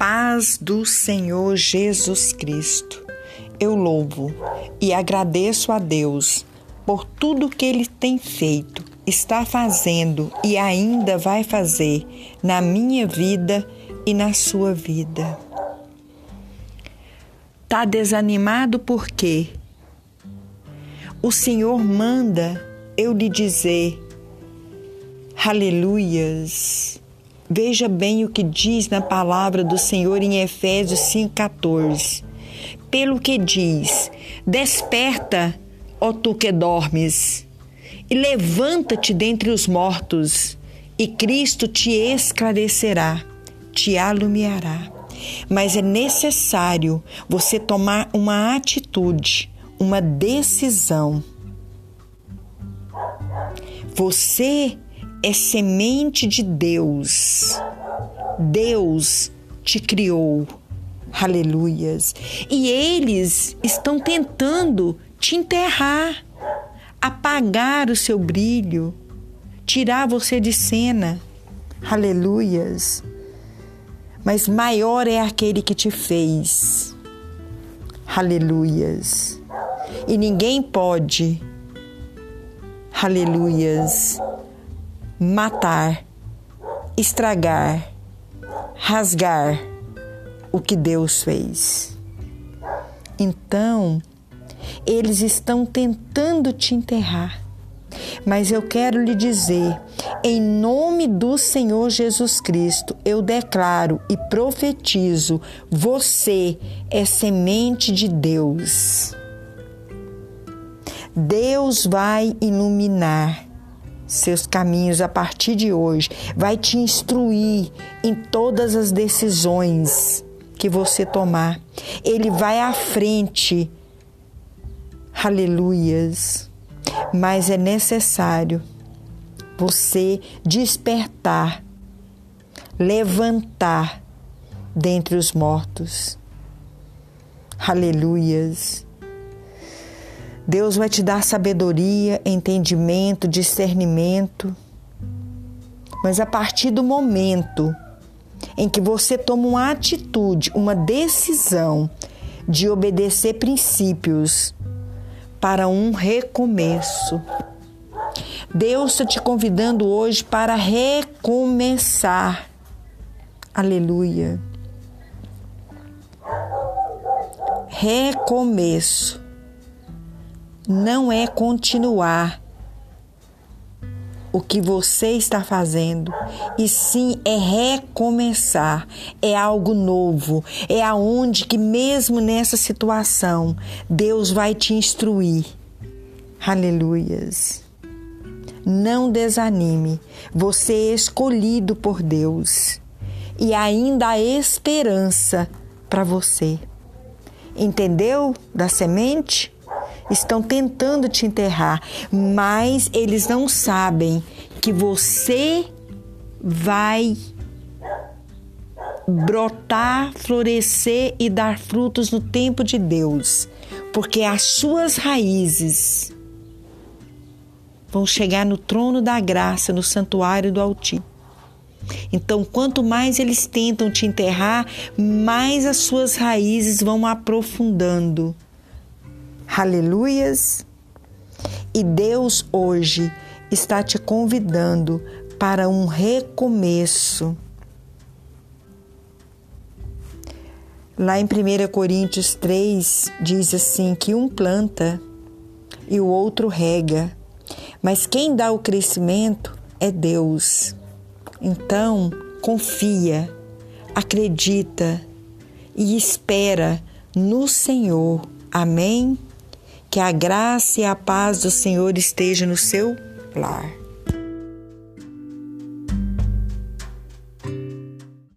paz do Senhor Jesus Cristo. Eu louvo e agradeço a Deus por tudo que Ele tem feito, está fazendo e ainda vai fazer na minha vida e na sua vida. Tá desanimado por quê? O Senhor manda eu lhe dizer, aleluias. Veja bem o que diz na palavra do Senhor em Efésios 5,14. Pelo que diz: Desperta, ó tu que dormes, e levanta-te dentre os mortos, e Cristo te esclarecerá, te alumiará. Mas é necessário você tomar uma atitude, uma decisão. Você é semente de Deus. Deus te criou. Aleluias. E eles estão tentando te enterrar, apagar o seu brilho, tirar você de cena. Aleluias. Mas maior é aquele que te fez. Aleluias. E ninguém pode, aleluias, matar, estragar, rasgar o que Deus fez. Então, eles estão tentando te enterrar. Mas eu quero lhe dizer, em nome do Senhor Jesus Cristo, eu declaro e profetizo: você é semente de Deus. Deus vai iluminar seus caminhos a partir de hoje, vai te instruir em todas as decisões que você tomar. Ele vai à frente. Aleluias. Mas é necessário você despertar, levantar dentre os mortos. Aleluias. Deus vai te dar sabedoria, entendimento, discernimento. Mas a partir do momento em que você toma uma atitude, uma decisão de obedecer princípios para um recomeço, Deus está te convidando hoje para recomeçar. Aleluia. Recomeço não é continuar o que você está fazendo, e sim é recomeçar, é algo novo, é aonde que mesmo nessa situação Deus vai te instruir. Aleluias. Não desanime, você é escolhido por Deus e ainda há esperança para você. Entendeu da semente? Estão tentando te enterrar, mas eles não sabem que você vai brotar, florescer e dar frutos no tempo de Deus, porque as suas raízes vão chegar no trono da graça, no santuário do Altíssimo. Então, quanto mais eles tentam te enterrar, mais as suas raízes vão aprofundando Aleluias! E Deus hoje está te convidando para um recomeço. Lá em 1 Coríntios 3 diz assim: que um planta e o outro rega, mas quem dá o crescimento é Deus. Então, confia, acredita e espera no Senhor. Amém? Que a graça e a paz do Senhor esteja no seu lar.